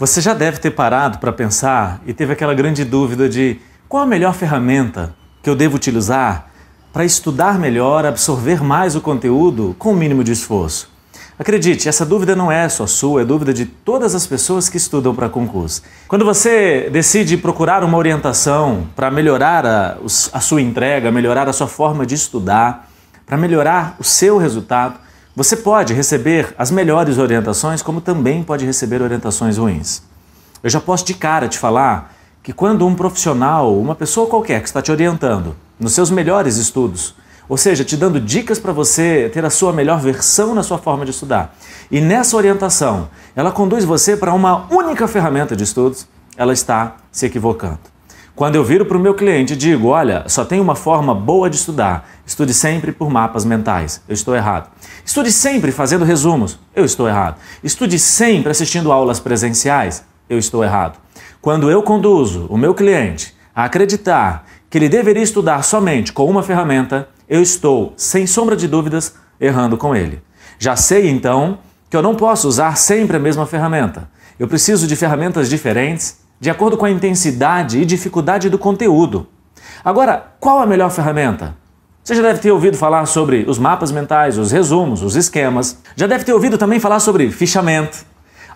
Você já deve ter parado para pensar e teve aquela grande dúvida de qual a melhor ferramenta que eu devo utilizar para estudar melhor, absorver mais o conteúdo com o mínimo de esforço. Acredite, essa dúvida não é só sua, é dúvida de todas as pessoas que estudam para concurso. Quando você decide procurar uma orientação para melhorar a, a sua entrega, melhorar a sua forma de estudar, para melhorar o seu resultado, você pode receber as melhores orientações, como também pode receber orientações ruins. Eu já posso de cara te falar que quando um profissional, uma pessoa qualquer que está te orientando nos seus melhores estudos, ou seja, te dando dicas para você ter a sua melhor versão na sua forma de estudar, e nessa orientação ela conduz você para uma única ferramenta de estudos, ela está se equivocando. Quando eu viro para o meu cliente e digo, olha, só tem uma forma boa de estudar, estude sempre por mapas mentais, eu estou errado. Estude sempre fazendo resumos, eu estou errado. Estude sempre assistindo aulas presenciais, eu estou errado. Quando eu conduzo o meu cliente a acreditar que ele deveria estudar somente com uma ferramenta, eu estou, sem sombra de dúvidas, errando com ele. Já sei então que eu não posso usar sempre a mesma ferramenta. Eu preciso de ferramentas diferentes de acordo com a intensidade e dificuldade do conteúdo. Agora, qual a melhor ferramenta? Você já deve ter ouvido falar sobre os mapas mentais, os resumos, os esquemas. Já deve ter ouvido também falar sobre fichamento,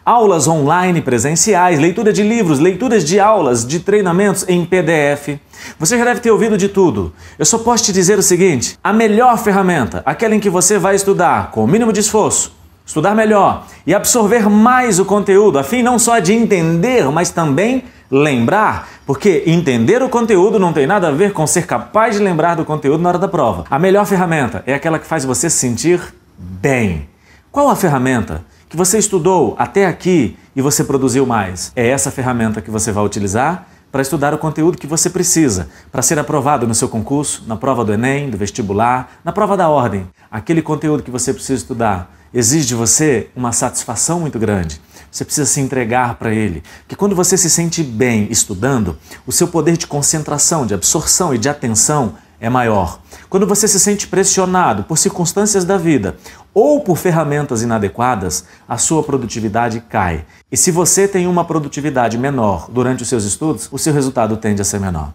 aulas online presenciais, leitura de livros, leituras de aulas, de treinamentos em PDF. Você já deve ter ouvido de tudo. Eu só posso te dizer o seguinte: a melhor ferramenta, aquela em que você vai estudar com o mínimo de esforço, estudar melhor e absorver mais o conteúdo, a fim não só de entender, mas também lembrar, porque entender o conteúdo não tem nada a ver com ser capaz de lembrar do conteúdo na hora da prova. A melhor ferramenta é aquela que faz você se sentir bem. Qual a ferramenta que você estudou até aqui e você produziu mais? É essa ferramenta que você vai utilizar para estudar o conteúdo que você precisa para ser aprovado no seu concurso, na prova do Enem, do vestibular, na prova da ordem. Aquele conteúdo que você precisa estudar exige de você uma satisfação muito grande. Você precisa se entregar para ele. Porque quando você se sente bem estudando, o seu poder de concentração, de absorção e de atenção é maior. Quando você se sente pressionado por circunstâncias da vida ou por ferramentas inadequadas, a sua produtividade cai. E se você tem uma produtividade menor durante os seus estudos, o seu resultado tende a ser menor.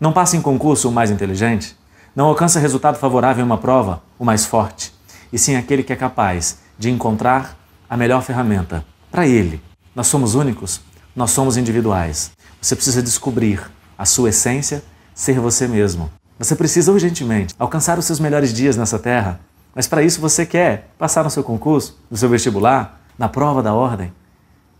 Não passa em concurso o mais inteligente, não alcança resultado favorável em uma prova o mais forte, e sim aquele que é capaz de encontrar a melhor ferramenta para ele. Nós somos únicos, nós somos individuais. Você precisa descobrir a sua essência, ser você mesmo. Você precisa urgentemente alcançar os seus melhores dias nessa terra, mas para isso você quer passar no seu concurso, no seu vestibular, na prova da ordem.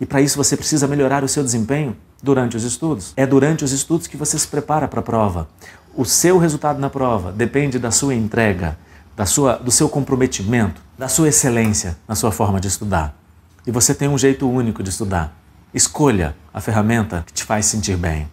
E para isso você precisa melhorar o seu desempenho durante os estudos. É durante os estudos que você se prepara para a prova. O seu resultado na prova depende da sua entrega, da sua, do seu comprometimento, da sua excelência na sua forma de estudar. E você tem um jeito único de estudar. Escolha a ferramenta que te faz sentir bem.